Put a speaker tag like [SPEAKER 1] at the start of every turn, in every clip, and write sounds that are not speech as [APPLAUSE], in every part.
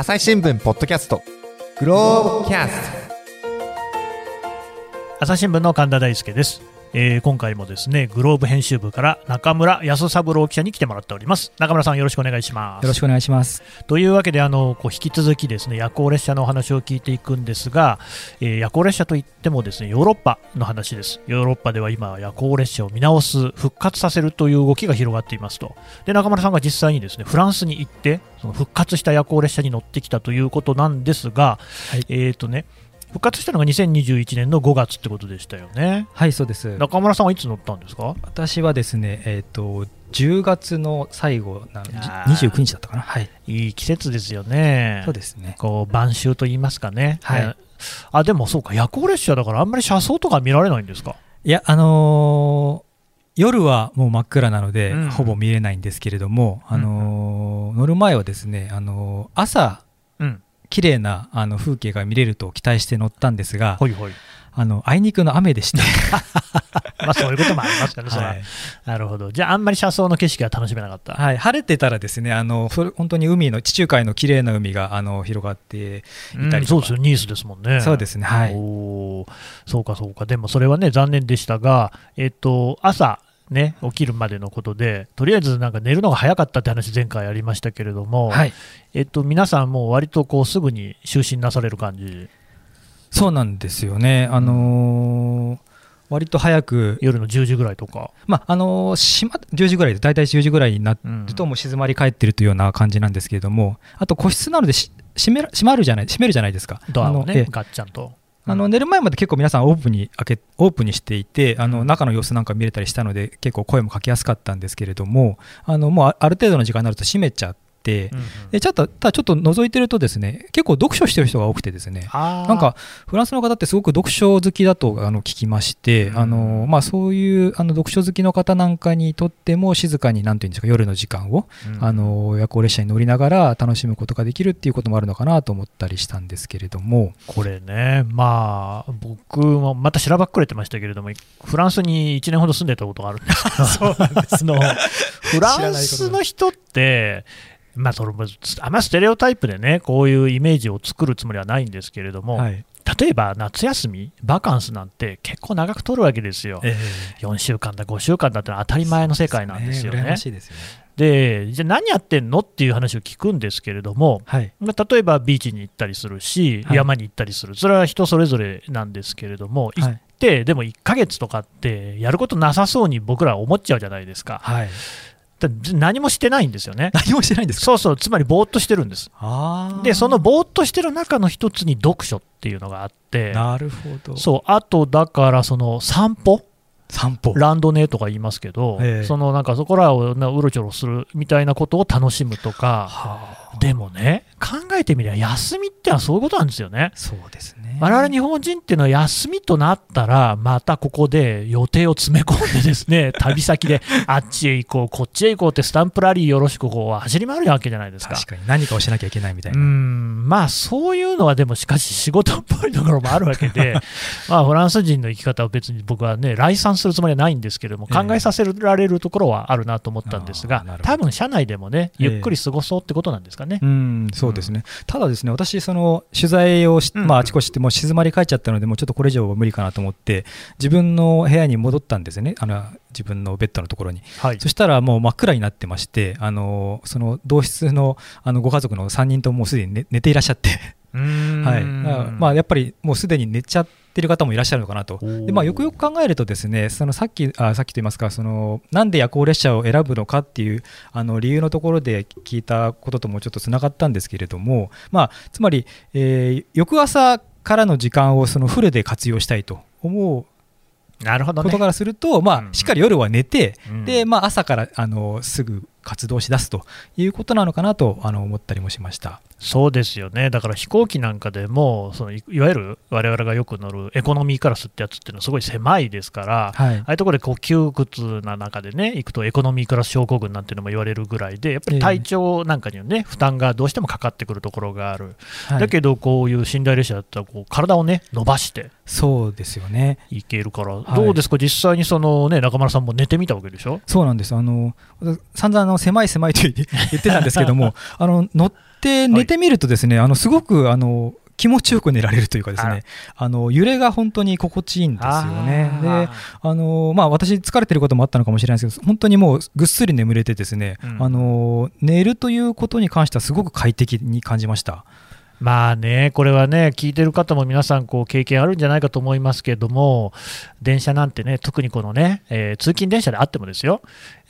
[SPEAKER 1] 朝日新聞ポッドキャスト。グローブキャスト。
[SPEAKER 2] 朝日新聞の神田大輔です、えー今回もですねグローブ編集部から中村康三郎記者に来てもらっております。中村さんよろしくお願いします。
[SPEAKER 3] よろしくお願いします。
[SPEAKER 2] というわけであのこう引き続きですね夜行列車のお話を聞いていくんですが、えー夜行列車といってもですねヨーロッパの話です。ヨーロッパでは今夜行列車を見直す復活させるという動きが広がっていますと。で中村さんが実際にですねフランスに行ってその復活した夜行列車に乗ってきたということなんですが、
[SPEAKER 3] はい。
[SPEAKER 2] えっ、とね復活したのが2021年の5月ってことでしたよね。
[SPEAKER 3] はい、そうです。
[SPEAKER 2] 中村さんはいつ乗ったんですか？
[SPEAKER 3] 私はですね、えっ、と、10月の最後なの、じ
[SPEAKER 2] あー。
[SPEAKER 3] 29日だったかな。はい。
[SPEAKER 2] いい季節ですよね。
[SPEAKER 3] そうですね。
[SPEAKER 2] こう晩秋と言いますかね、
[SPEAKER 3] はい。
[SPEAKER 2] えあでもそうか、夜行列車だからあんまり車窓とか見られないんですか、
[SPEAKER 3] いや、あのー夜はもう真っ暗なので、
[SPEAKER 2] うん。
[SPEAKER 3] ほぼ見れないんですけれども、あのー乗る前はですね、あのー朝、
[SPEAKER 2] うん、
[SPEAKER 3] 綺麗なあの風景が見れると期待して乗ったんですが、
[SPEAKER 2] ほいほい、
[SPEAKER 3] あのあいにくの雨でして、[LAUGHS]
[SPEAKER 2] まあそういうこともありますからね、は。
[SPEAKER 3] はい。
[SPEAKER 2] なるほど、じゃあ、あんまり車窓の景色は楽しめなかった、
[SPEAKER 3] はい、晴れてたらですね、あの本当に海の地中海の綺麗な海があの広がっていたりとか、
[SPEAKER 2] うんそうですよ、ニースですもんね。
[SPEAKER 3] そうですね、はい。
[SPEAKER 2] おー。そうかそうか、でもそれはね、残念でしたが、えっと、朝、ね、起きるまでのことで、とりあえずなんか寝るのが早かったって話、前回ありましたけれども、
[SPEAKER 3] はい、
[SPEAKER 2] えっと、皆さん、もう割とこうすぐに就寝なされる感じ、
[SPEAKER 3] そうなんですよね、あのー割と早く、
[SPEAKER 2] 夜の10時ぐらいとか？
[SPEAKER 3] まああのー閉ま10時ぐらいで、大体10時ぐらいになる
[SPEAKER 2] うん。
[SPEAKER 3] と、もう静まり返ってるというような感じなんですけれども、あと個室なのでし閉めら閉まるじゃない閉めるじゃないですか。
[SPEAKER 2] ドアをねガッチャンと。
[SPEAKER 3] あの寝る前まで結構皆さんオープンに開けオープンにしていてあ
[SPEAKER 2] うん。
[SPEAKER 3] の中の様子なんか見れたりしたので結構声もかけやすかったんですけれどもあのもうあある程度の時間になると閉めちゃって
[SPEAKER 2] うんうん。
[SPEAKER 3] でちょっとただちょっと覗いてるとですね結構読書してる人が多くてですねなんかフランスの方ってすごく読書好きだとあの聞きまして、
[SPEAKER 2] うん。
[SPEAKER 3] あのまあ、そういうあの読書好きの方なんかにとっても静かになんていうんですか夜の時間を、
[SPEAKER 2] うん。
[SPEAKER 3] あの夜行列車に乗りながら楽しむことができるっていうこともあるのかなと思ったりしたんですけれども、
[SPEAKER 2] これね、まあ、僕もまたしらばっくれてましたけれども、フランスに1年ほど住んでたことがあるんです [LAUGHS] [LAUGHS] フランスの人って、まあ、それもあんまステレオタイプでね、こういうイメージを作るつもりはないんですけれども、
[SPEAKER 3] はい
[SPEAKER 2] 例えば夏休み、バカンスなんて結構長く取るわけですよ。
[SPEAKER 3] え
[SPEAKER 2] 4週間だ、5週間だってのは当たり前の世界なんですよね。
[SPEAKER 3] で
[SPEAKER 2] じゃあ何やってんのっていう話を聞くんですけれども、
[SPEAKER 3] はい。
[SPEAKER 2] まあ、例えばビーチに行ったりするし、
[SPEAKER 3] はい
[SPEAKER 2] 山に行ったりする、それは人それぞれなんですけれども、行って、でも1ヶ月とかって、やることなさそうに僕らは思っちゃうじゃないですか、
[SPEAKER 3] はい。
[SPEAKER 2] だ何もしてないんですよね。
[SPEAKER 3] 何もしてないんですか？
[SPEAKER 2] そうそう、つまりぼーっとしてるんです。で、そのぼーっとしてる中の一つに読書っていうのがあって、
[SPEAKER 3] なるほど。
[SPEAKER 2] そう、あとだから、その散歩、
[SPEAKER 3] 散歩。
[SPEAKER 2] ランドネとか言いますけど、
[SPEAKER 3] ええ
[SPEAKER 2] そのなんかそこらをなうろちょろするみたいなことを楽しむとか、
[SPEAKER 3] はあ
[SPEAKER 2] でもね、考えてみれば、休みってのはそういうことなんですよね。
[SPEAKER 3] そうですね。
[SPEAKER 2] 我々日本人っていうのは休みとなったら、またここで予定を詰め込んでですね、[LAUGHS] 旅先であっちへ行こう、こっちへ行こうってスタンプラリーよろしくこう走り回るわけじゃないですか。
[SPEAKER 3] 確かに何かをしなきゃいけないみたいうな。
[SPEAKER 2] ん、まあそういうのはでもしかし仕事っぽいところもあるわけで、[LAUGHS] まあフランス人の生き方は別に僕はね、来賛するつもりはないんですけれども、
[SPEAKER 3] ええ
[SPEAKER 2] 考えさせられるところはあるなと思ったんですが
[SPEAKER 3] あー
[SPEAKER 2] 多分社内でもね、ゆっくり過ごそうってことなんですかね。
[SPEAKER 3] うん、そうですね、ただですね、私、その取材をし、
[SPEAKER 2] うん。
[SPEAKER 3] まあ、あちこちして、もう静まり返っちゃったので、もうちょっとこれ以上は無理かなと思って、自分の部屋に戻ったんですよね、あの自分のベッドのところに。
[SPEAKER 2] はい。
[SPEAKER 3] そしたらもう真っ暗になってまして、あのその同室のあのご家族の3人とももうすでに寝寝ていらっしゃって、はい。まあ、やっぱりもうすでに寝ちゃってる方もいらっしゃるのかなと。でまあ、よくよく考えるとですねそのさっきあさっきと言いますかそのなんで夜行列車を選ぶのかっていうあの理由のところで聞いたことともちょっとつながったんですけれども、まあ、つまり、えー翌朝からの時間をそのフルで活用したいと思う
[SPEAKER 2] なるほどね。
[SPEAKER 3] こと。からすると、ま
[SPEAKER 2] うん
[SPEAKER 3] あ、しっかり夜は寝て、
[SPEAKER 2] うん。
[SPEAKER 3] でまあ、朝からあのすぐ活動しだすということなのかなとあの思ったりもしました。
[SPEAKER 2] そうですよね、だから飛行機なんかでも、そのいいわゆる我々がよく乗るエコノミークラスってやつっていうのはすごい狭いですから、
[SPEAKER 3] はい
[SPEAKER 2] ああいうところでこう窮屈な中でね、行くとエコノミークラス症候群なんていうのも言われるぐらいで、やっぱり体調なんかにはね、負担がどうしてもかかってくるところがある、
[SPEAKER 3] はい
[SPEAKER 2] だけど、こういう寝台列車だったらこう、体をね、伸ばして
[SPEAKER 3] そうですよね。
[SPEAKER 2] いけるから、
[SPEAKER 3] い
[SPEAKER 2] どうですか、実際にその、ね、中村さんも寝てみたわけでしょ？
[SPEAKER 3] そうなんです。あの散々あのの狭い狭いと言ってたんですけども、[LAUGHS] あの乗って寝てみると、ですね、あのすごくあの気持ちよく寝られるというかですね、あの揺れが本当に心地いいんですよね。で、あのまあ私疲れてることもあったのかもしれないですけど、本当にもうぐっすり眠れてですね、うん、あの寝るということに関してはすごく快適に感じました。
[SPEAKER 2] まあね、これはね、聞いてる方も皆さん、こう経験あるんじゃないかと思いますけれども、電車なんてね、特にこのね、えー、通勤電車であってもですよ、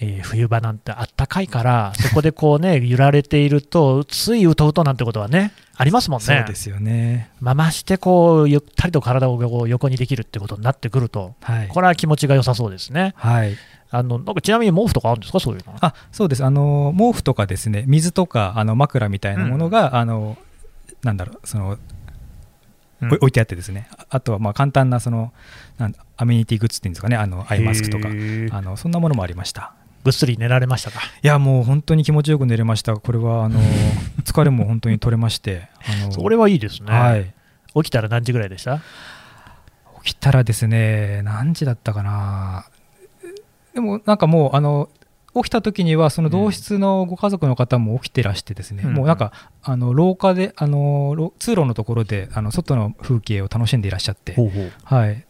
[SPEAKER 2] えー、冬場なんてあったかいから、そこでこうね、[LAUGHS] 揺られていると、ついうとうとなんてことはね、ありますもんね。
[SPEAKER 3] そうですよね。
[SPEAKER 2] まあ、ましてこう、ゆったりと体を横にできるってことになってくると、はい、これは気持ちが良さそうですね。
[SPEAKER 3] はい
[SPEAKER 2] あのなんかちなみに毛布とかあるんですか、そういうの
[SPEAKER 3] あそうですあの、毛布とかですね、水とかあの枕みたいなものが、うん、あのなんだろうその、うん、置いてあってですね。あとはまあ簡単なそのなんアメニティグッズっていうんですかね。あのアイマスクとか。あのそんなものもありました。
[SPEAKER 2] ぐっすり寝られましたか？
[SPEAKER 3] いやもう本当に気持ちよく寝れました。これはあの [LAUGHS] 疲れも本当に取れまして
[SPEAKER 2] あのそれはいいですね、はい、起きたら何時ぐらいでした？
[SPEAKER 3] 起きたらですね何時だったかな。でもなんかもうあの起きた時にはその同室のご家族の方も起きてらしてですね、うん、もうなんかあの廊下であの通路のところであの外の風景を楽しんでいらっしゃって、ほうほう。はい。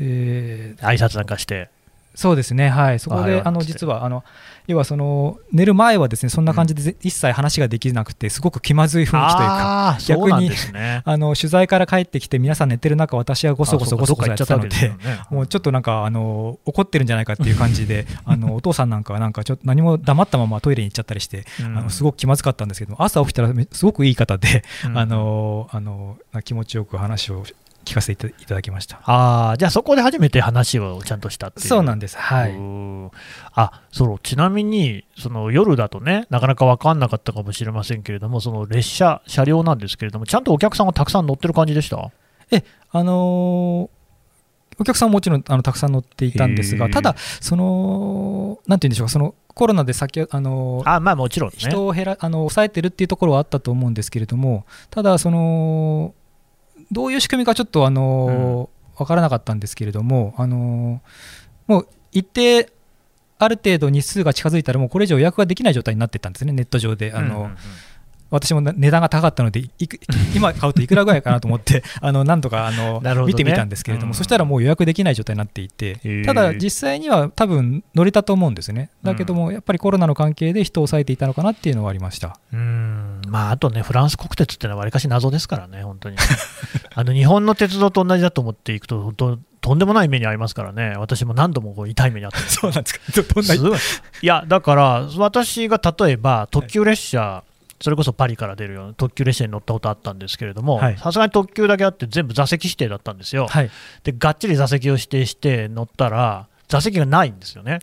[SPEAKER 2] えー、挨拶なんかして
[SPEAKER 3] そうですね、はい、そこであの実はあの要はその寝る前はですねそんな感じで一切話ができなくて、すごく気まずい雰囲気というか、逆に、ね、あの取材から帰ってきて、皆さん寝てる中、私はごそごそごそごそやってたので、ね、もうちょっとなんかあの怒ってるんじゃないかっていう感じで、[LAUGHS] あのお父さんなんかはなんかちょっと何も黙ったままトイレに行っちゃったりして、うん、あのすごく気まずかったんですけど、朝起きたらすごくいい方で、うん、あのあの気持ちよく話を聞かせていただきました。
[SPEAKER 2] あじゃあそこで初めて話をちゃんとしたっていう。
[SPEAKER 3] そうなんです。はい。
[SPEAKER 2] あそうちなみにその夜だとねなかなか分かんなかったかもしれませんけれどもその列車車両なんですけれどもちゃんとお客さんがたくさん乗ってる感じでした？
[SPEAKER 3] えあのーお客さんももちろんあのたくさん乗っていたんですが、ただ、そのなんていうんでしょう、そのコロナで先あの
[SPEAKER 2] あまあもちろん、ね、
[SPEAKER 3] 人を減らあの抑えてるっていうところはあったと思うんですけれども、ただ、そのどういう仕組みかちょっとあの、うん、分からなかったんですけれども、あのもう一定ある程度日数が近づいたらもうこれ以上予約ができない状態になってたんですねネット上で。あの、うんうんうん。私も値段が高かったので、今買うといくらぐらいかなと思って、[LAUGHS] あのなんとかあの、ね、見てみたんですけれども、うん、そしたらもう予約できない状態になっていて、ただ、実際には多分乗れたと思うんですね、だけども、やっぱりコロナの関係で人を抑えていたのかなっていうのはありました。
[SPEAKER 2] うんまあ、あとね、フランス国鉄ってのはわりかし謎ですからね、本当に。[LAUGHS] あの日本の鉄道と同じだと思っていくと、本当、とんでもない目に遭いますからね、私も何度もこう痛い目に遭って。
[SPEAKER 3] そうなんですか、どんない。
[SPEAKER 2] や、だから、私が例えば特急列車、それこそパリから出るような特急列車に乗ったことあったんですけれども、さすがに特急だけあって全部座席指定だったんですよ、はい、でがっちり座席を指定して乗ったら座席がないんですよね。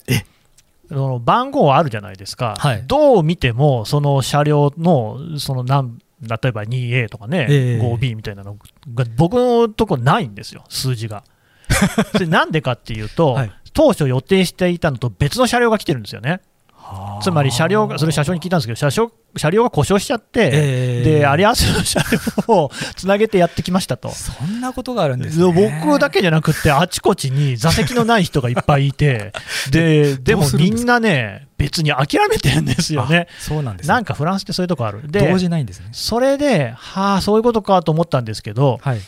[SPEAKER 2] その番号あるじゃないですか、はい、どう見てもその車両のその何例えば 2A とかね、えー、5B みたいなのが僕のとこないんですよ、数字が。[LAUGHS] でなんでかっていうと、はい、当初予定していたのと別の車両が来てるんですよね。つまり車両が、それ車掌に聞いたんですけど、車掌車両が故障しちゃって、えー、であり合わせの車両をつなげてやってきましたと。
[SPEAKER 3] そんなことがあるんです、ね、
[SPEAKER 2] 僕だけじゃなくて、あちこちに座席のない人がいっぱいいて、[LAUGHS] ででもみんなね、別に諦めてるんですよね。
[SPEAKER 3] そうなんです、
[SPEAKER 2] ね、なんかフランスってそういうとこある。
[SPEAKER 3] で、同時ないんですね。
[SPEAKER 2] それで、はあ、そういうことかと思ったんですけど、はい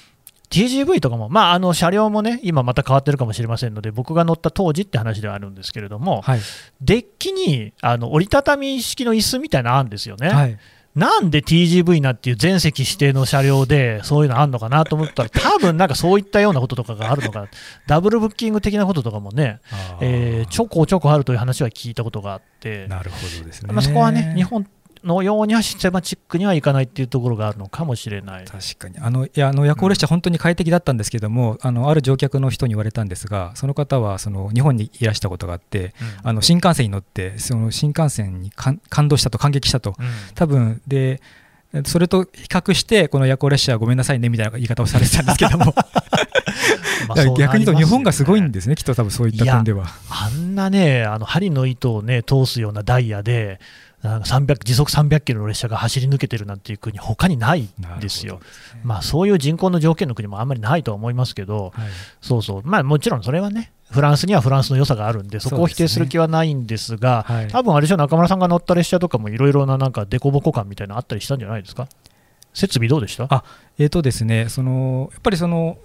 [SPEAKER 2] TGV とかも、まあ、あの車両もね、今また変わってるかもしれませんので、僕が乗った当時って話ではあるんですけれども、はい、デッキにあの折りたたみ式の椅子みたいなのあるんですよね。はい。なんで TGV なっていう全席指定の車両でそういうのあるのかなと思ったら、[LAUGHS] 多分なんかそういったようなこととかがあるのか、ダブルブッキング的なこととかもね、えー、ちょこちょこあるという話は聞いたことがあって、
[SPEAKER 3] なるほどですね、
[SPEAKER 2] まあ、そこはね、日本のようにはシステマチックにはいかないっていうところがあるのかもしれない。
[SPEAKER 3] 確かに。あのいやあの夜行列車、本当に快適だったんですけども、うん、あのある乗客の人に言われたんですが、その方はその日本にいらしたことがあって、うん、あの新幹線に乗って、その新幹線に感動したと、感激したと、うん、多分でそれと比較して、この夜行列車はごめんなさいねみたいな言い方をされてたんですけども。[LAUGHS] [LAUGHS] 逆に言うと、日本がすごいんですね、きっと多分そういった点では。
[SPEAKER 2] あんなね、あの針の糸を、ね、通すようなダイヤで、300時速300キロの列車が走り抜けてるなんていう国、他にないんですよ、ね、まあ、そういう人口の条件の国もあんまりないとは思いますけど、はい、そうそう、まあ、もちろんそれはね、フランスにはフランスの良さがあるんで、そこを否定する気はないんですが、すねはい、多分あれでしょ、中村さんが乗った列車とかもいろいろななんか凸凹感みたいなのあったりしたんじゃないですか？設備どうでした？
[SPEAKER 3] あ、えーとですね、そのやっぱりその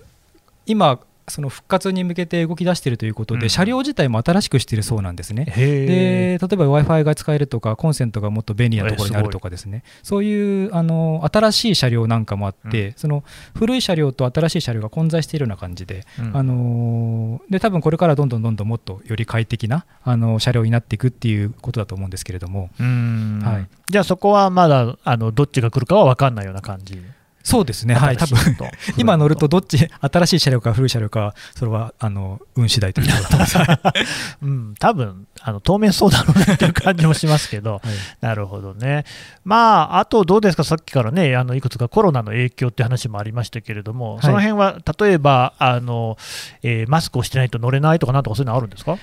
[SPEAKER 3] 今その復活に向けて動き出しているということで、うん、車両自体も新しくしているそうなんですね。で例えば w i f i が使えるとか、コンセントがもっと便利なところにあるとかですね、そういうあの新しい車両なんかもあって、うん、その古い車両と新しい車両が混在しているような感じで、うん、あので多分これからどんどんどんどんもっとより快適なあの車両になっていくっていうことだと思うんですけれども、
[SPEAKER 2] はい、じゃあそこはまだあのどっちが来るかは分かんないような感じ。
[SPEAKER 3] そうですね、はい、多分 [LAUGHS] 今乗ると、どっち、新しい車両か古い車両か、それはあの運次第ということだと思います、[LAUGHS]
[SPEAKER 2] うん、多分あの当面そうだろうなっていう感じもしますけど、[LAUGHS] はい、なるほどね、まあ、あとどうですか、さっきからね、あのいくつかコロナの影響って話もありましたけれども、その辺は例えばあの、えー、マスクをしてないと乗れないとか、なんとかそういうのあるんですか？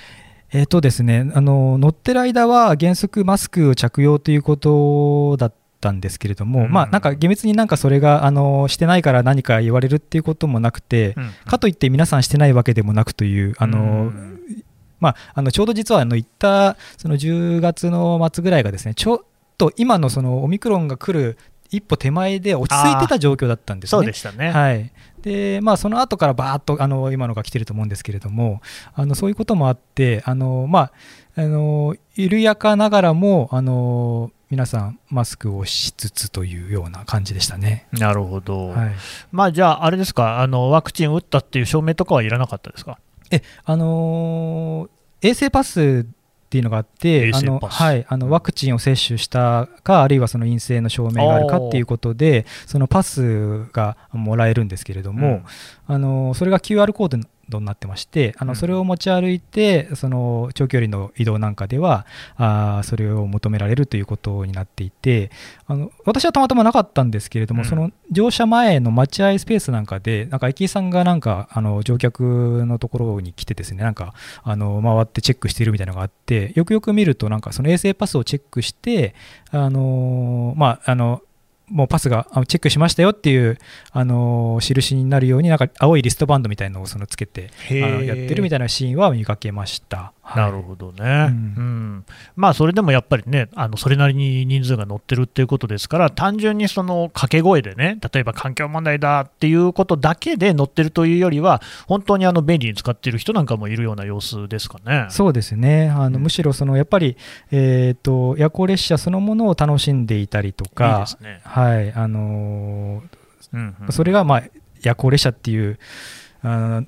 [SPEAKER 3] えーとですね、あの乗ってる間は原則マスクを着用ということだったったんですけれども、うん、まあなんか厳密になんかそれがあのしてないから何か言われるっていうこともなくて、うん、かといって皆さんしてないわけでもなくというあの、うん、まあ、あのちょうど実はあの行ったその10月の末ぐらいがですねちょっと今のそのオミクロンが来る一歩手前で落ち着いてた状況だったんですね。
[SPEAKER 2] そうでしたね、
[SPEAKER 3] はい。でまあ、その後からばーっとあの今のが来てると思うんですけれどもあのそういうこともあってあの、まあ、あの緩やかながらもあの皆さんマスクをしつつというような感じでしたね。
[SPEAKER 2] なるほど。はい、まあじゃああれですかあのワクチン打ったっていう証明とかはいらなかったですか？
[SPEAKER 3] えあのー、衛生パスっていうのがあってあの、はい、あのワクチンを接種したかあるいはその陰性の証明があるかっていうことでそのパスがもらえるんですけれども、うん、あのそれが QR コードドになってましてあのそれを持ち歩いてその長距離の移動なんかではあそれを求められるということになっていてあの私はたまたまなかったんですけれども、うん、その乗車前の待合スペースなんかでなんか駅員さんがなんかあの乗客のところに来てですねなんかあの回ってチェックしているみたいなのがあってよくよく見るとなんかその衛生パスをチェックしてあのまああのもうパスがチェックしましたよっていう、あの印になるようになんか青いリストバンドみたいのをそのつけてあのやってるみたいなシーンは見かけました。
[SPEAKER 2] なるほどね、うん、うん、まあ、それでもやっぱりね、あのそれなりに人数が乗ってるっていうことですから、単純にその掛け声でね、例えば環境問題だっていうことだけで乗ってるというよりは、本当にあの便利に使っている人なんかもいるような様子ですかね。
[SPEAKER 3] そうですね、あのむしろそのやっぱり、えーと、夜行列車そのものを楽しんでいたりとか、いいね、はい。あのーうんうん、それが、まあ、夜行列車っていう。あ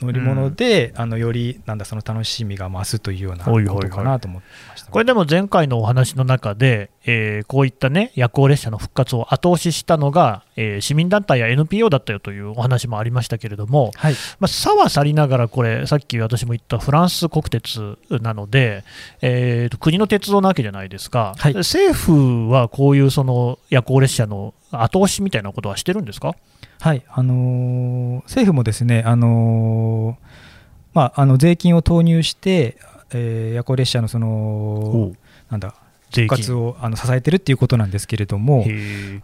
[SPEAKER 3] 乗り物で、うん、あのよりなんだその楽しみが増すというようなことかなと思ってました、
[SPEAKER 2] これでも前回のお話の中で、えー、こういったね夜行列車の復活を後押ししたのが、えー、市民団体や NPO だったよというお話もありましたけれども、はい。まあ、差は去りながらこれさっき私も言ったフランス国鉄なので、えー、国の鉄道なわけじゃないですか、はい、政府はこういうその夜行列車の後押しみたいなことはしてるんですか？
[SPEAKER 3] はいあのー、政府もですね、あのー、まあ、あの税金を投入して、えー、夜行列車のそのなんだ復活をあの支えてるっていうことなんですけれども、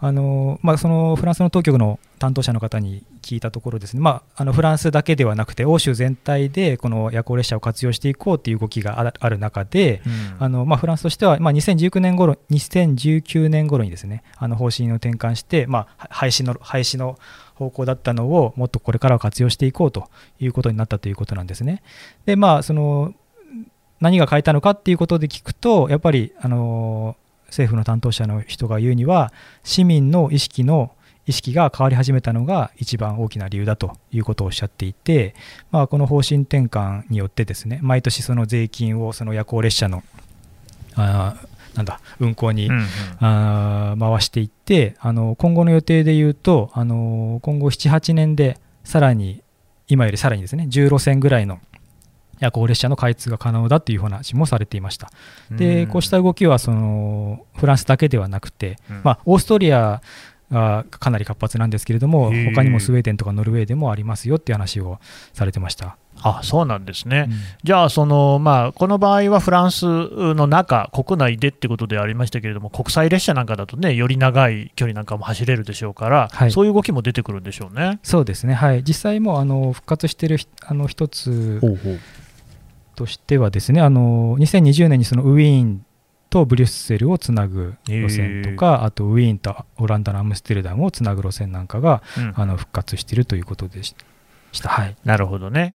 [SPEAKER 3] あのまあ、そのフランスの当局の担当者の方に聞いたところ、ですね、まあ、あのフランスだけではなくて、欧州全体でこの夜行列車を活用していこうという動きがある中で、うん、あのまあ、フランスとしては、まあ、2019年頃2019年頃にですねあの方針を転換して、まあ、廃止の廃止の方向だったのをもっとこれからは活用していこうということになったということなんですね。でまあその何が変えたのかっていうことで聞くとやっぱりあの政府の担当者の人が言うには市民の意識の意識が変わり始めたのが一番大きな理由だということをおっしゃっていて、まあ、この方針転換によってですね毎年その税金をその夜行列車のあなんだ運行に、うんうん、あ回していってあの今後の予定でいうとあの今後78年でさらに今よりさらにですね10路線ぐらいの夜行列車の開通が可能だという話もされていました。でこうした動きはそのフランスだけではなくて、うん、まあ、オーストリアがかなり活発なんですけれども他にもスウェーデンとかノルウェーでもありますよっていう話をされてました。
[SPEAKER 2] あそうなんですね、うん、じゃあその、まあ、この場合はフランスの中、国内でってことでありましたけれども、国際列車なんかだとね、より長い距離なんかも走れるでしょうから、はい、そういう動きも出てくるんでしょうね。
[SPEAKER 3] そうですね、はい、実際もあの復活しているあの一つ、としてはですねあの2020年にそのウィーンとブリュッセルをつなぐ路線とか、あとウィーンとオランダのアムステルダムをつなぐ路線なんかが、
[SPEAKER 2] うん。
[SPEAKER 3] あの復活しているということでした。はい。
[SPEAKER 2] なるほどね。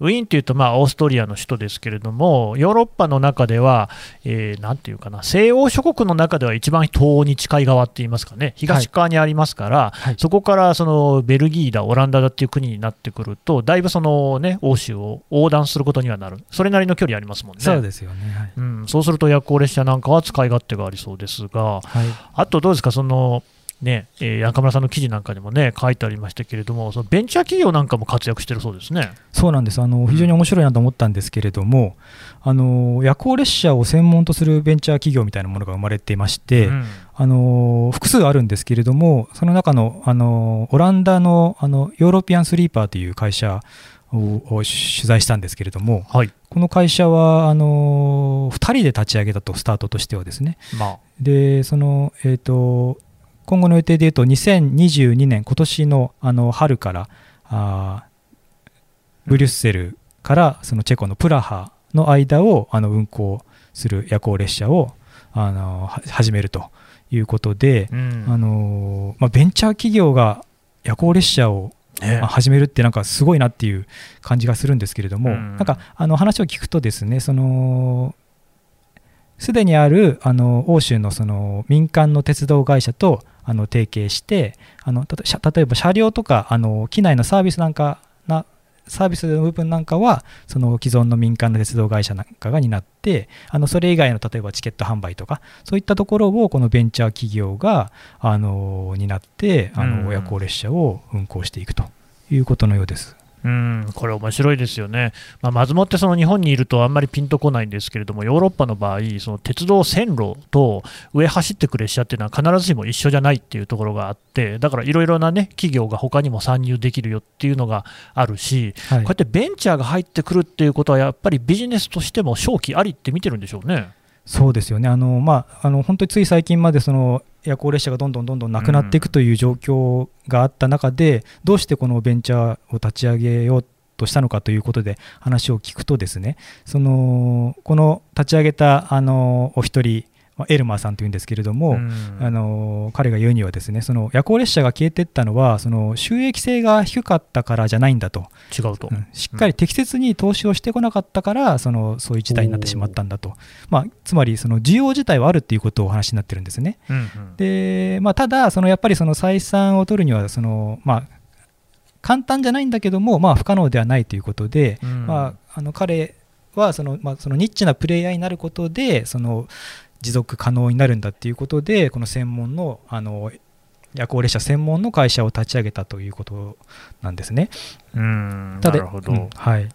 [SPEAKER 2] ウィーンというと、まあ、オーストリアの首都ですけれども、ヨーロッパの中では、えーなんていうかな、西欧諸国の中では一番東欧に近い側って言いますかね、東側にありますから、
[SPEAKER 3] はい。
[SPEAKER 2] そこからそのベルギーだ、オランダだっていう国になってくると、だいぶその、ね、欧州を横断することにはなる、それなりの距離ありますもんね。
[SPEAKER 3] そうですよね。はい。
[SPEAKER 2] うん、そうすると夜行列車なんかは使い勝手がありそうですが、
[SPEAKER 3] はい。
[SPEAKER 2] あとどうですか、そのねえー中村さんの記事なんかにもね、書いてありましたけれども、そのベンチャー企業なんかも活躍してるそうですね。
[SPEAKER 3] そうなんですあの非常に面白いなと思ったんですけれども、あの夜行列車を専門とするベンチャー企業みたいなものが生まれていまして、
[SPEAKER 2] うん
[SPEAKER 3] あの複数あるんですけれども、その中のあのオランダのあのヨーロピアンスリーパーという会社をを取材したんですけれども、
[SPEAKER 2] はい
[SPEAKER 3] この会社はあの2人で立ち上げたと、スタートとしてはですね。
[SPEAKER 2] まあ
[SPEAKER 3] でその、えー、と今後の予定でいうと、2022年、今年のあの春からあーブリュッセルからそのチェコのプラハの間をあの運行する夜行列車をあのは始めるということで、
[SPEAKER 2] うん。
[SPEAKER 3] あのまあ、ベンチャー企業が夜行列車を始めるってなんかすごいなっていう感じがするんですけれども、
[SPEAKER 2] うん。
[SPEAKER 3] なんかあの話を聞くとですねそのすでにあるあの欧州のその民間の鉄道会社とあの提携してあの例えば車両とかあの機内のサービスなんかなサービスの部分なんかはその既存の民間の鉄道会社なんかが担ってあのそれ以外の例えばチケット販売とかそういったところをこのベンチャー企業があの担ってあ
[SPEAKER 2] うん
[SPEAKER 3] の夜行列車を運行していくということのようです。
[SPEAKER 2] うん、これ面白いですよね、まあ、まずもってその日本にいるとあんまりピンとこないんですけれども、ヨーロッパの場合、その鉄道線路と上走ってく列車っていうのは必ずしも一緒じゃないっていうところがあって、だからいろいろな、ね、企業が他にも参入できるよっていうのがあるし、
[SPEAKER 3] はい。
[SPEAKER 2] こうやってベンチャーが入ってくるっていうことは、やっぱりビジネスとしても正気ありって見てるんでしょうね。
[SPEAKER 3] そうですよね、あのまあ、あの本当につい最近までその夜行列車がどんどんどんどんなくなっていくという状況があった中で、どうしてこのベンチャーを立ち上げようとしたのかということで話を聞くと、ですねそのこの立ち上げたあのお一人、まあエルマーさんというんですけれども、
[SPEAKER 2] うん。
[SPEAKER 3] あの彼が言うにはですねその夜行列車が消えていったのはその収益性が低かったからじゃないんだと、
[SPEAKER 2] 違うと。
[SPEAKER 3] うん。しっかり適切に投資をしてこなかったから、そのそういう事態になってしまったんだと、まあ、つまりその需要自体はあるっていうことをお話になってるんですね。
[SPEAKER 2] うんうん。
[SPEAKER 3] でまあ、ただ、そのやっぱりその採算を取るにはその、まあ、簡単じゃないんだけども、まあ、不可能ではないということで、
[SPEAKER 2] うん。
[SPEAKER 3] まあ、あの彼はその、まあ、そのニッチなプレイヤーになることでその持続可能になるんだっていうことでこの専門のあの夜行列車専門の会社を立ち上げたということなんですね。
[SPEAKER 2] うん
[SPEAKER 3] ただ
[SPEAKER 2] なるほど、
[SPEAKER 3] うんはい。
[SPEAKER 2] うん。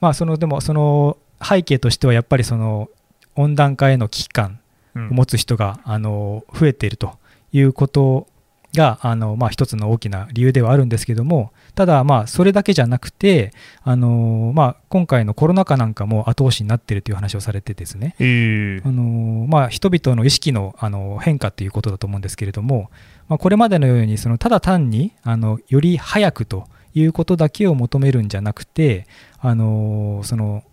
[SPEAKER 3] まあ、そのでもその背景としてはやっぱりその温暖化への危機感
[SPEAKER 2] うん
[SPEAKER 3] を持つ人があの増えているということがあの、まあ、一つの大きな理由ではあるんですけどもただまあそれだけじゃなくてあの、まあ、今回のコロナ禍なんかも後押しになっているという話をされてですね。
[SPEAKER 2] えー
[SPEAKER 3] あの、まあ、人々の意識のあの変化ということだと思うんですけれども、まあ、これまでのようにそのただ単にあのより早くということだけを求めるんじゃなくてあのその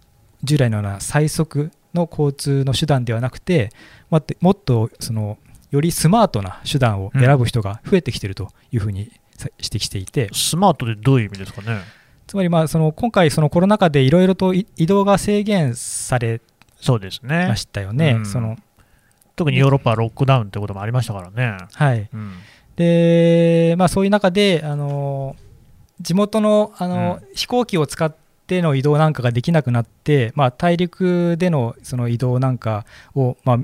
[SPEAKER 3] 従来のような最速の交通の手段ではなくてもっともっとそのよりスマートな手段を選ぶ人が増えてきているというふうにさ指摘していて、
[SPEAKER 2] スマートでどういう意味ですかね？
[SPEAKER 3] つまりまあその今回、そのコロナ禍でいろいろとい移動が制限され
[SPEAKER 2] そうですね
[SPEAKER 3] ま。したよね。
[SPEAKER 2] うん
[SPEAKER 3] その
[SPEAKER 2] 特にヨーロッパはロックダウンってこともありましたからね。
[SPEAKER 3] はい
[SPEAKER 2] うん
[SPEAKER 3] でまあ、そういう中であの地元のあの、飛行機を使っての移動なんかができなくなって、まあ、大陸でのその移動なんかを、まあ、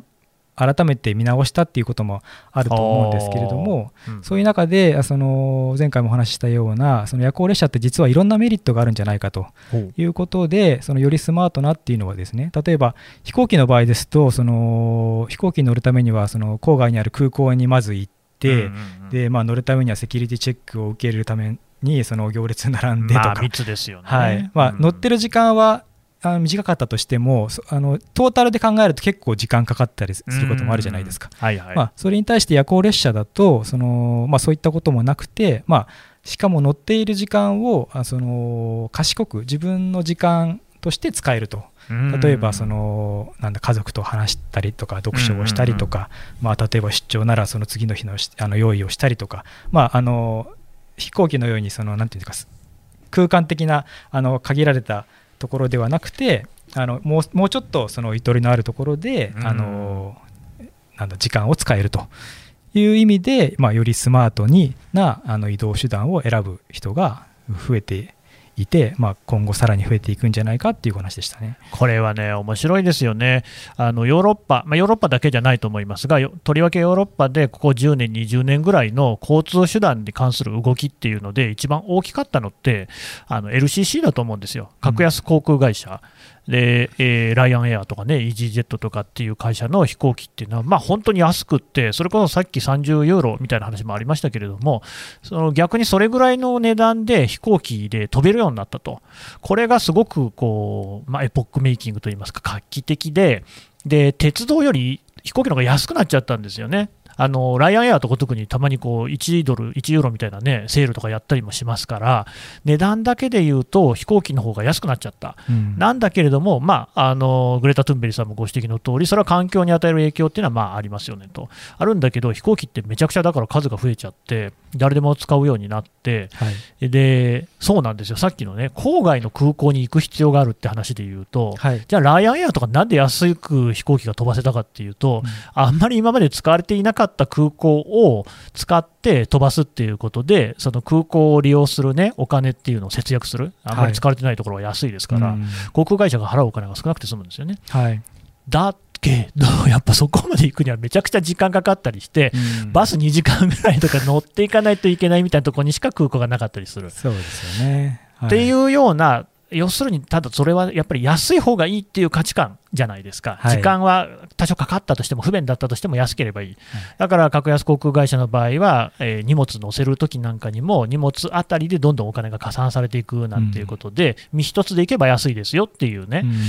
[SPEAKER 3] 改めて見直したっていうこともあると思うんですけれども、
[SPEAKER 2] うん。
[SPEAKER 3] そういう中でその前回もお話ししたようなその夜行列車って実はいろんなメリットがあるんじゃないかということでそのよりスマートなっていうのはですね例えば飛行機の場合ですとその飛行機に乗るためにはその郊外にある空港にまず行って、
[SPEAKER 2] うんうんうん。
[SPEAKER 3] でまあ、乗るためにはセキュリティチェックを受けるためにその行列に並んでとか、
[SPEAKER 2] まあ密ですよね。
[SPEAKER 3] はい。まあ、乗ってる時間はあの短かったとしてもそあのトータルで考えると結構時間かかったりすることもあるじゃないですか。
[SPEAKER 2] うん。はいはい。
[SPEAKER 3] まあ、それに対して夜行列車だとその、まあ、そういったこともなくて、まあ、しかも乗っている時間をあその賢く自分の時間として使えると
[SPEAKER 2] うん
[SPEAKER 3] 例えばそのなんだ家族と話したりとか読書をしたりとか、まあ、例えば出張ならその次の日のしあの用意をしたりとか、まあ、あの飛行機のようにそのなんていうんですか空間的なあの限られたところではなくてあのもうもうちょっとそのゆとりのあるところで、
[SPEAKER 2] うん。
[SPEAKER 3] あのなんだ時間を使えるという意味で、まあ、よりスマートになあの移動手段を選ぶ人が増えていて、まあ、今後さらに増えていくんじゃないかっていう話でしたね。
[SPEAKER 2] これはね、面白いですよね。あのヨーロッパ、まあ、ヨーロッパだけじゃないと思いますが、とりわけヨーロッパでここ10年、20年ぐらいの交通手段に関する動きっていうので、一番大きかったのって、あの LCC だと思うんですよ、格安航空会社。で、えーライアンエアとかね、イージージェットとかっていう会社の飛行機っていうのは、まあ、本当に安くって、それこそさっき30ユーロみたいな話もありましたけれども、その逆にそれぐらいの値段で飛行機で飛べるようになったと、これがすごくこう、まあ、エポックメイキングといいますか、画期的で、で鉄道より飛行機の方が安くなっちゃったんですよね。あのライアンエアとか特にたまにこう1ドル、1ユーロみたいなね、セールとかやったりもしますから、値段だけで言うと飛行機の方が安くなっちゃった。
[SPEAKER 3] うん。
[SPEAKER 2] なんだけれども、まあ、あのグレタ・トゥンベリさんもご指摘の通り、それは環境に与える影響っていうのはまあありますよねと、あるんだけど、飛行機ってめちゃくちゃだから数が増えちゃって、誰でも使うようになって、
[SPEAKER 3] はい。
[SPEAKER 2] でそうなんですよ、さっきのね、郊外の空港に行く必要があるって話で言うと、
[SPEAKER 3] はい。
[SPEAKER 2] じゃあ、ライアンエアとかなんで安く飛行機が飛ばせたかっていうと、あんまり今まで使われていなかった空港を使って飛ばすっていうことで、その空港を利用する、ね、お金っていうのを節約する、あんまり使われてないところは安いですから、
[SPEAKER 3] うん
[SPEAKER 2] 航空会社が払うお金が少なくて済むんですよね。
[SPEAKER 3] はい
[SPEAKER 2] だけど、やっぱそこまで行くにはめちゃくちゃ時間かかったりして、バス2時間ぐらいとか乗っていかないといけないみたいなところにしか空港がなかったりする。
[SPEAKER 3] そうですよね。は
[SPEAKER 2] っていうような、要するに、ただそれはやっぱり安い方がいいっていう価値観じゃないですか、
[SPEAKER 3] はい。
[SPEAKER 2] 時間は多少かかったとしても、不便だったとしても安ければいい、だから格安航空会社の場合は、えー荷物乗せるときなんかにも、荷物あたりでどんどんお金が加算されていくなんていうことで、身一つでいけば安いですよっていうね、
[SPEAKER 3] うん。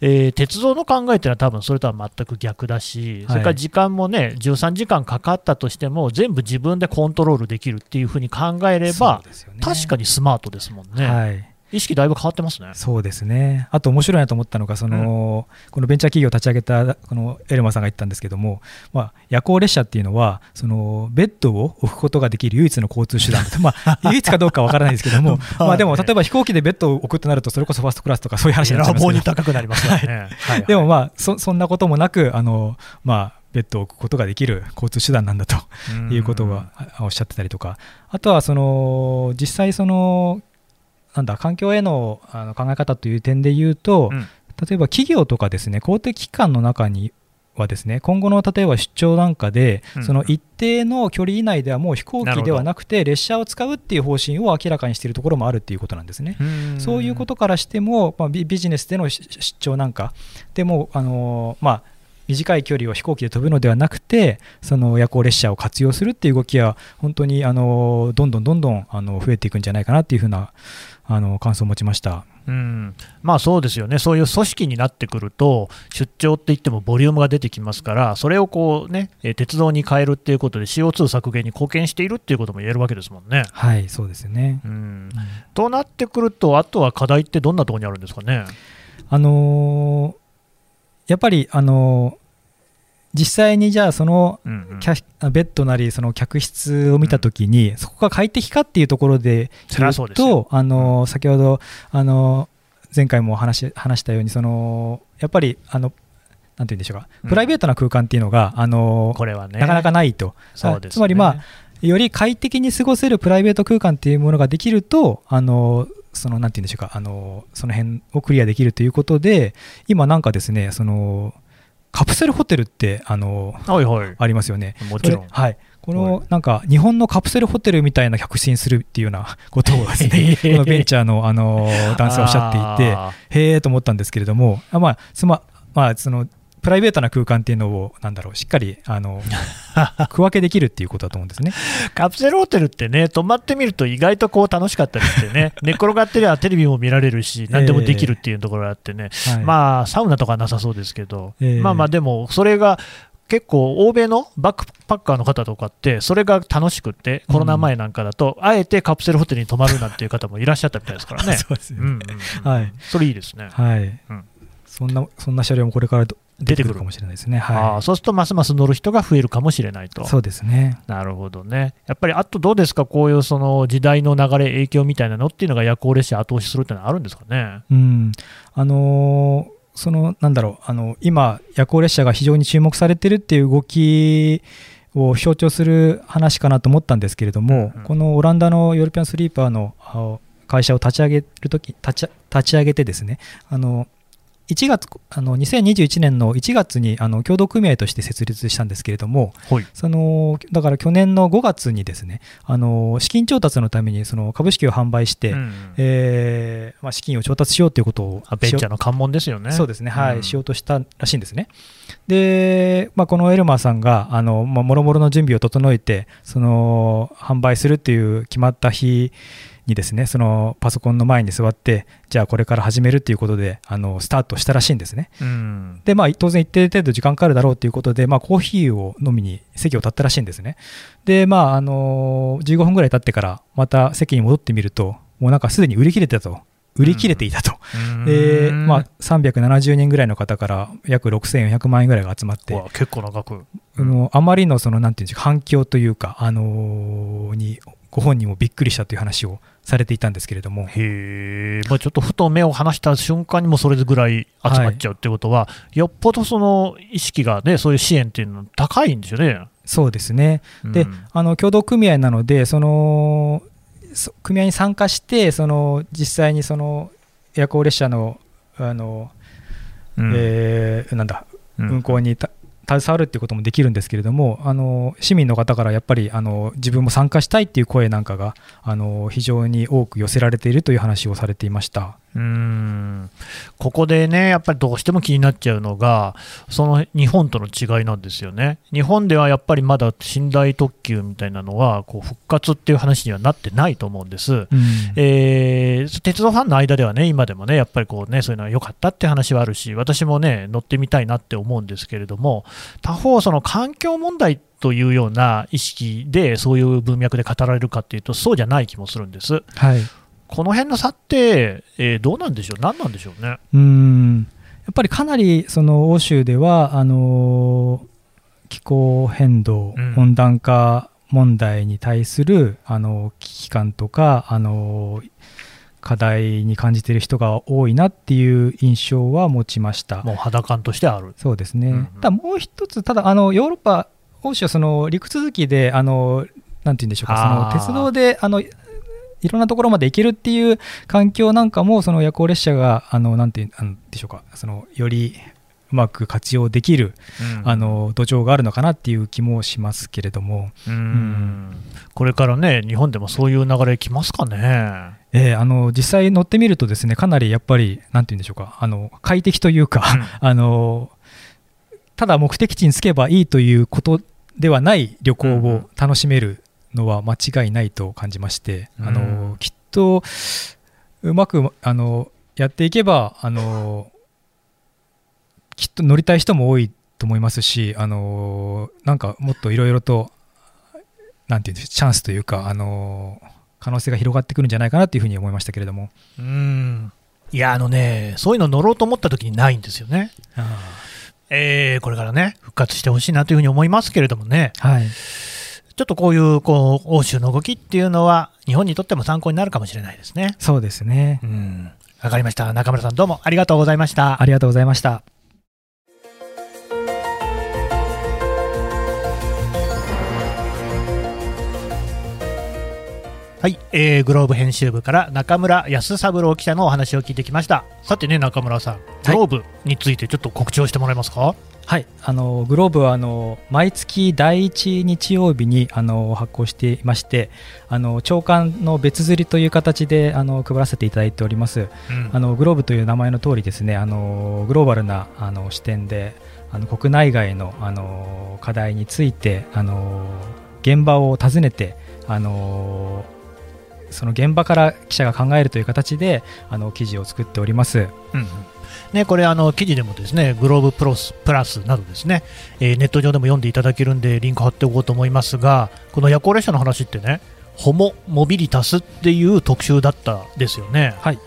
[SPEAKER 2] えー鉄道の考えっていうのは多分それとは全く逆だし、それから時間もね、13時間かかったとしても、全部自分でコントロールできるっていうふうに考えれば、
[SPEAKER 3] ね。
[SPEAKER 2] 確かにスマートですもんね。
[SPEAKER 3] はい
[SPEAKER 2] 意識だいぶ変わってますね。
[SPEAKER 3] そうですね。あと面白いなと思ったのが、その、このベンチャー企業を立ち上げたこのエルマさんが言ったんですけども、まあ、夜行列車っていうのは、そのベッドを置くことができる唯一の交通手段、[LAUGHS] まあ、唯一かどうかわからないですけども、[LAUGHS] まあでも、例えば飛行機でベッドを置くとなると、それこそファーストクラスとかそういう話になっちゃいますけど、
[SPEAKER 2] 高くなりますよね。[LAUGHS] はい。
[SPEAKER 3] でもまあそ、そんなこともなく、あの、まあ、ベッドを置くことができる交通手段なんだということをあおっしゃってたりとか、あとはその実際その、なんだ環境へのあの考え方という点で言うと、
[SPEAKER 2] うん。
[SPEAKER 3] 例えば企業とかですね公的機関の中にはですね今後の例えば出張なんかで、
[SPEAKER 2] うん。
[SPEAKER 3] その一定の距離以内ではもう飛行機ではなくて列車を使うっていう方針を明らかにしているところもあるっていうことなんですね。
[SPEAKER 2] うん。
[SPEAKER 3] そういうことからしても、まあ、ビビジネスでの出出張なんかでも、あのまあ、短い距離を飛行機で飛ぶのではなくて、その夜行列車を活用するっていう動きは、本当にあのどんどんどんどんあの増えていくんじゃないかなっていうふうなあの感想を持ちました。
[SPEAKER 2] うん、まあそうですよね、そういう組織になってくると、出張って言ってもボリュームが出てきますから、それをこう、ね、えー鉄道に変えるっていうことで、CO2 削減に貢献しているっていうことも言えるわけですもんね。
[SPEAKER 3] はい、そうですよね。
[SPEAKER 2] うん、となってくると、あとは課題ってどんなところにあるんですかね？
[SPEAKER 3] あのーやっぱり、あのー実際にじゃあその
[SPEAKER 2] うんうん。
[SPEAKER 3] キャベッドなりその客室を見たときに、そこが快適かっていうところで言うと、あの先ほどあの前回も話し話したようにそのやっぱりあのなんて言うんでしょうか、
[SPEAKER 2] うん。
[SPEAKER 3] プライベートな空間っていうのがあの
[SPEAKER 2] これはね、
[SPEAKER 3] なかなかないと、
[SPEAKER 2] そうですね。
[SPEAKER 3] つまりまあより快適に過ごせるプライベート空間っていうものができるとあのそのなんて言うんでしょうか。あのその辺をクリアできるということで今なんかですねそのカプセルホテルってあの
[SPEAKER 2] はいはい。
[SPEAKER 3] ありますよね。
[SPEAKER 2] もちろん
[SPEAKER 3] はい。こ
[SPEAKER 2] は
[SPEAKER 3] のなんか日本のカプセルホテルみたいな客室するっていうような [LAUGHS] ことをですね、[LAUGHS] このベンチャーのあの [LAUGHS] 男性はおっしゃっていて、
[SPEAKER 2] あ
[SPEAKER 3] へえと思ったんですけれども、あまあ、そままあ、そのプライベートな空間っていうのを、なんだろう、しっかりあの [LAUGHS] 区分けできるっていうことだと思うんですね。
[SPEAKER 2] ーカプセルホテルってね、泊まってみると意外とこう楽しかったりしてね、[LAUGHS] 寝転がってりゃテレビも見られるし、何でもできるっていうところがあってね、
[SPEAKER 3] はい。
[SPEAKER 2] まあ、サウナとかはなさそうですけど、
[SPEAKER 3] ええ。
[SPEAKER 2] まあまあ、でも、それが結構、欧米のバックパッカーの方とかって、それが楽しくって、コロナ前なんかだと、あえてカプセルホテルに泊まるなんていう方もいらっしゃったみたいですからね。[LAUGHS]
[SPEAKER 3] そうですよね。はい。
[SPEAKER 2] それいいですね。
[SPEAKER 3] はい、
[SPEAKER 2] うん。
[SPEAKER 3] そんなそんな車両もこれから出
[SPEAKER 2] 出てくる
[SPEAKER 3] かもしれないですね。
[SPEAKER 2] あ
[SPEAKER 3] は
[SPEAKER 2] あそうすると、ますます乗る人が増えるかもしれないと
[SPEAKER 3] い、。そうですね。
[SPEAKER 2] なるほどね。やっぱり、あとどうですか、こういうその時代の流れ、影響みたいなのっていうのが夜行列車後押しするっていうのはあるんですかね？
[SPEAKER 3] うん、あのーそのなんだろうあの今夜行列車が非常に注目されてるっていう動きを象徴する話かなと思ったんですけれども、
[SPEAKER 2] うんうん
[SPEAKER 3] このオランダのヨーロピアンスリーパーのあ会社を立ち上げるとき立ち立ち上げてですねあの1月あの2021年の1月にあの協同組合として設立したんですけれども、
[SPEAKER 2] はい。
[SPEAKER 3] そのだから去年の5月にですねあの資金調達のためにその株式を販売して、
[SPEAKER 2] うん
[SPEAKER 3] えーまあ、資金を調達しようということを
[SPEAKER 2] あベンチャーの関門ですよね。
[SPEAKER 3] うそうですね、はい
[SPEAKER 2] うん
[SPEAKER 3] しようとしたらしいんですね。で、まあ、このエルマーさんがあの、まあ、もろもろの準備を整えてその販売するっていう決まった日にですねそのパソコンの前に座ってじゃあこれから始めるっていうことであのスタートしたらしいんですね。
[SPEAKER 2] うん。
[SPEAKER 3] で、まあ、当然一定程度時間かかるだろうということで、まあ、コーヒーを飲みに席を立ったらしいんですね。で、まあ、あの15分ぐらい経ってから、また席に戻ってみると、もうなんかすでに売り切れてたと。売り切れていたと。で、
[SPEAKER 2] うん
[SPEAKER 3] まあ、370人ぐらいの方から約6400万円ぐらいが集まって、
[SPEAKER 2] 結構な額。
[SPEAKER 3] あのあまりのその、なんていうんですか、反響というか、あのーに、ご本人もびっくりしたという話をされていたんですけれども、
[SPEAKER 2] へえ、まあ、ちょっとふと目を離した瞬間にもそれぐらい集まっちゃうってことは、よっぽどその意識がね、そういう支援っていうのは高いんですよね。
[SPEAKER 3] そうですね。で
[SPEAKER 2] うん。
[SPEAKER 3] あの共同組合なので、そのそ組合に参加して、その実際にその夜行列車のあの、
[SPEAKER 2] うん。
[SPEAKER 3] えーなんだ
[SPEAKER 2] うん。
[SPEAKER 3] 運行にた携わるっていうこともできるんですけれども、あの市民の方からやっぱりあの自分も参加したいっていう声なんかがあの非常に多く寄せられているという話をされていました。
[SPEAKER 2] うーんここでね、やっぱりどうしても気になっちゃうのが、その日本との違いなんですよね。日本ではやっぱりまだ寝台特急みたいなのはこう復活っていう話にはなってないと思うんです。えー鉄道ファンの間ではね、今でもね、やっぱりこうね、そういうのは良かったって話はあるし、私もね、乗ってみたいなって思うんですけれども、他方、その環境問題というような意識で、そういう文脈で語られるかっていうと、そうじゃない気もするんです。
[SPEAKER 3] はい
[SPEAKER 2] この辺の差って、えーどうなんでしょう、何なんでしょうね？
[SPEAKER 3] うんやっぱりかなりその欧州ではあの気候変動、
[SPEAKER 2] うん
[SPEAKER 3] 温暖化問題に対するあの危機感とかあの課題に感じている人が多いなっていう印象は持ちました。
[SPEAKER 2] もう肌感としてある。
[SPEAKER 3] そうですね、
[SPEAKER 2] うんうん
[SPEAKER 3] ただもう一つ、ただあのヨーロッパ、欧州はその陸続きで、あのなんていうんでしょうか、その鉄道であのいろんなところまで行けるっていう環境なんかも、その夜行列車が、あのなんていうんでしょうか、そのよりうまく活用できる、
[SPEAKER 2] うん。
[SPEAKER 3] あの土壌があるのかなっていう気もしますけれども、
[SPEAKER 2] うん。これからね、日本でもそういう流れ来ますかね。
[SPEAKER 3] えーあの実際乗ってみると、ですねかなりやっぱり、なんていうんでしょうか、あの快適というか、[LAUGHS] あのただ目的地に着けばいいということではない旅行を楽しめるのは間違いないと感じまして、
[SPEAKER 2] うん。
[SPEAKER 3] あのきっとうまくあのやっていけばあの [LAUGHS] きっと乗りたい人も多いと思いますしあのなんかもっといろいろとなんていうんですチャンスというかあの可能性が広がってくるんじゃないかなというふうに思いましたけれども。
[SPEAKER 2] うん。いや、あのね、そういうの乗ろうと思った時にないんですよね。えーこれからね、復活してほしいなというふうに思いますけれどもね、
[SPEAKER 3] はい
[SPEAKER 2] ちょっとこういうこう欧州の動きっていうのは、日本にとっても参考になるかもしれないですね。
[SPEAKER 3] そうですね。
[SPEAKER 2] うん、わかりました。中村さん、どうもありがとうございました。
[SPEAKER 3] ありがとうございました。
[SPEAKER 2] ははい、えー、グローブ編集部から中村康三郎記者のお話を聞いてきました。さてね中村さんグローブについてちょっと告知をしてもらえますか、
[SPEAKER 3] はい、あのグローブはあの毎月第1日曜日にあの発行していましてあの朝刊の別釣りという形であの配らせていただいております、
[SPEAKER 2] うん。
[SPEAKER 3] あのグローブという名前の通りですねあのグローバルなあの視点であの国内外のあの課題についてあの現場を訪ねてあのその現場から記者が考えるという形であの記事を作っております。
[SPEAKER 2] うんうん。ね、これあの記事でもですねグローブプロスプラスなどですね、えーネット上でも読んでいただけるんでリンク貼っておこうと思いますがこの夜行列車の話ってねホモモビリタスっていう特集だったですよね。
[SPEAKER 3] はい。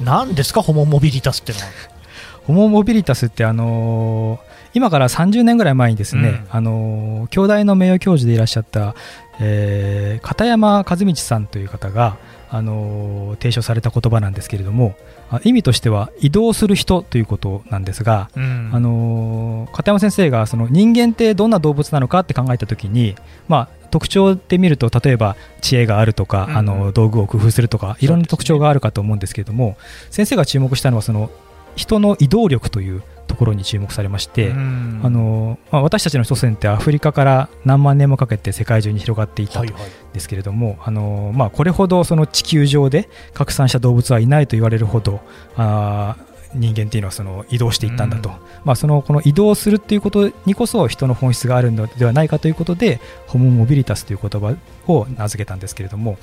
[SPEAKER 2] 何ですかホモモビリタスってのは。[LAUGHS]
[SPEAKER 3] ホモモビリタスってあのー今から30年ぐらい前にですね、
[SPEAKER 2] うん。
[SPEAKER 3] あのー京大の名誉教授でいらっしゃった、えー片山和道さんという方が、あのー提唱された言葉なんですけれどもあ意味としては移動する人ということなんですが、
[SPEAKER 2] うん。
[SPEAKER 3] あのー片山先生がその人間ってどんな動物なのかって考えたときに、まあ、特徴で見ると例えば知恵があるとか、
[SPEAKER 2] うん
[SPEAKER 3] あの道具を工夫するとかいろんな特徴があるかと思うんですけれども、先生が注目したのはその人の移動力というところに注目されまして、
[SPEAKER 2] うん。
[SPEAKER 3] あのまあ、私たちの祖先ってアフリカから何万年もかけて世界中に広がっていたと
[SPEAKER 2] はいはい。
[SPEAKER 3] ですけれども、あのまあ、これほどその地球上で拡散した動物はいないと言われるほどあー人間っていうのはその移動していったんだと、
[SPEAKER 2] うん。
[SPEAKER 3] まあ、そのこの移動するっていうことにこそ人の本質があるのではないかということでホモ・モビリタスという言葉を名付けたんですけれども、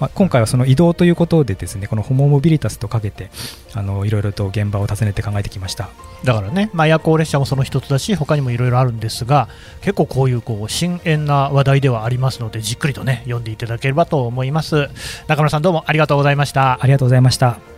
[SPEAKER 3] まあ、今回はその移動ということでですねこのホモ・モビリタスとかけてあのいろいろと現場を訪ねて考えてきました。
[SPEAKER 2] だからね、まあ、夜行列車もその一つだし他にもいろいろあるんですが結構こういうこう深遠な話題ではありますのでじっくりとね読んでいただければと思います。中村さんどうもありがとうございました。
[SPEAKER 3] ありがとうございました